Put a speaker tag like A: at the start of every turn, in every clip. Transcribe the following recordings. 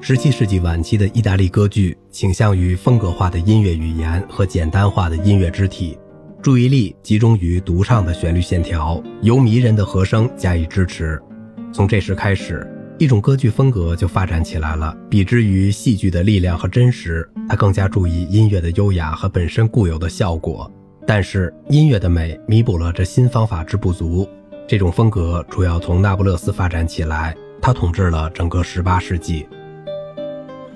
A: 十七世纪晚期的意大利歌剧倾向于风格化的音乐语言和简单化的音乐肢体，注意力集中于独唱的旋律线条，由迷人的和声加以支持。从这时开始，一种歌剧风格就发展起来了。比之于戏剧的力量和真实，它更加注意音乐的优雅和本身固有的效果。但是，音乐的美弥补了这新方法之不足。这种风格主要从那不勒斯发展起来，他统治了整个18世纪。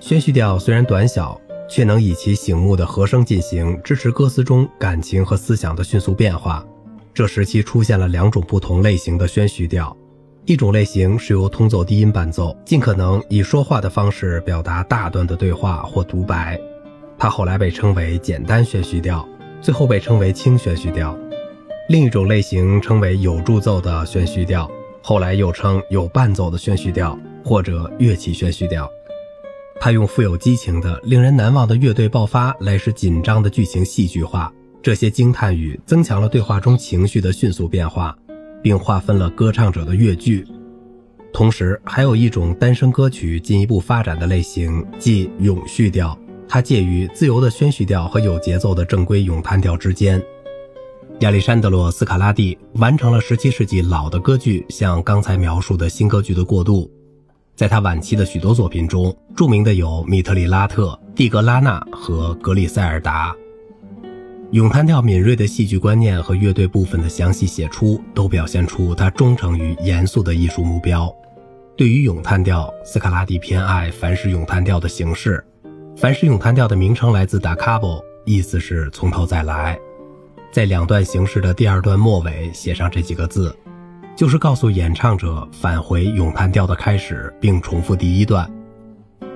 A: 宣叙调虽然短小，却能以其醒目的和声进行，支持歌词中感情和思想的迅速变化。这时期出现了两种不同类型的宣叙调，一种类型是由通奏低音伴奏，尽可能以说话的方式表达大段的对话或独白，它后来被称为简单宣叙调，最后被称为轻宣叙调。另一种类型称为有助奏的宣叙调，后来又称有伴奏的宣叙调或者乐器宣叙调。他用富有激情的、令人难忘的乐队爆发来使紧张的剧情戏剧化。这些惊叹语增强了对话中情绪的迅速变化，并划分了歌唱者的乐句。同时，还有一种单声歌曲进一步发展的类型，即咏叙调。它介于自由的宣叙调和有节奏的正规咏叹调之间。亚历山德罗·斯卡拉蒂完成了17世纪老的歌剧向刚才描述的新歌剧的过渡。在他晚期的许多作品中，著名的有《米特里拉特》《蒂格拉纳》和《格里塞尔达》。咏叹调敏锐的戏剧观念和乐队部分的详细写出，都表现出他忠诚于严肃的艺术目标。对于咏叹调，斯卡拉蒂偏爱凡是咏叹调的形式。凡是咏叹调的名称来自 da capo，意思是从头再来。在两段形式的第二段末尾写上这几个字，就是告诉演唱者返回咏叹调的开始，并重复第一段。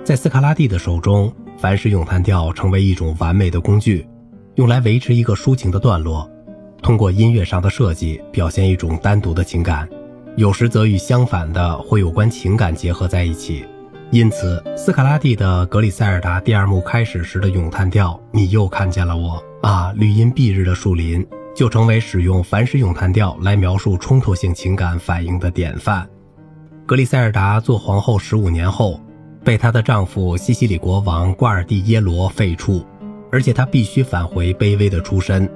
A: 在斯卡拉蒂的手中，凡是咏叹调成为一种完美的工具，用来维持一个抒情的段落，通过音乐上的设计表现一种单独的情感，有时则与相反的或有关情感结合在一起。因此，斯卡拉蒂的《格里塞尔达》第二幕开始时的咏叹调“你又看见了我啊，绿荫蔽日的树林”，就成为使用凡是咏叹调来描述冲突性情感反应的典范。格里塞尔达做皇后十五年后，被她的丈夫西西里国王瓜尔蒂耶罗废黜，而且她必须返回卑微的出身。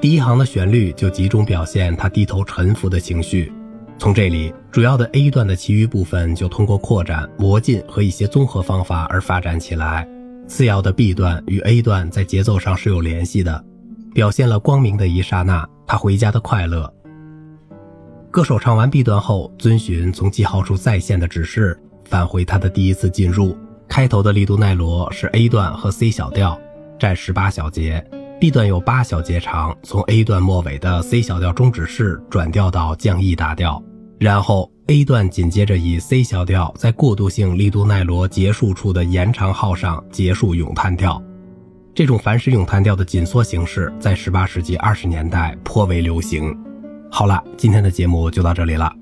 A: 第一行的旋律就集中表现她低头臣服的情绪。从这里，主要的 A 段的其余部分就通过扩展、魔进和一些综合方法而发展起来。次要的 B 段与 A 段在节奏上是有联系的，表现了光明的一刹那，他回家的快乐。歌手唱完 B 段后，遵循从记号处再现的指示，返回他的第一次进入。开头的利都奈罗是 A 段和 C 小调，占十八小节。B 段有八小节长，从 A 段末尾的 C 小调终止式转调到降 E 大调，然后 A 段紧接着以 C 小调在过渡性利都奈罗结束处的延长号上结束咏叹调。这种凡是咏叹调的紧缩形式在十八世纪二十年代颇为流行。好了，今天的节目就到这里了。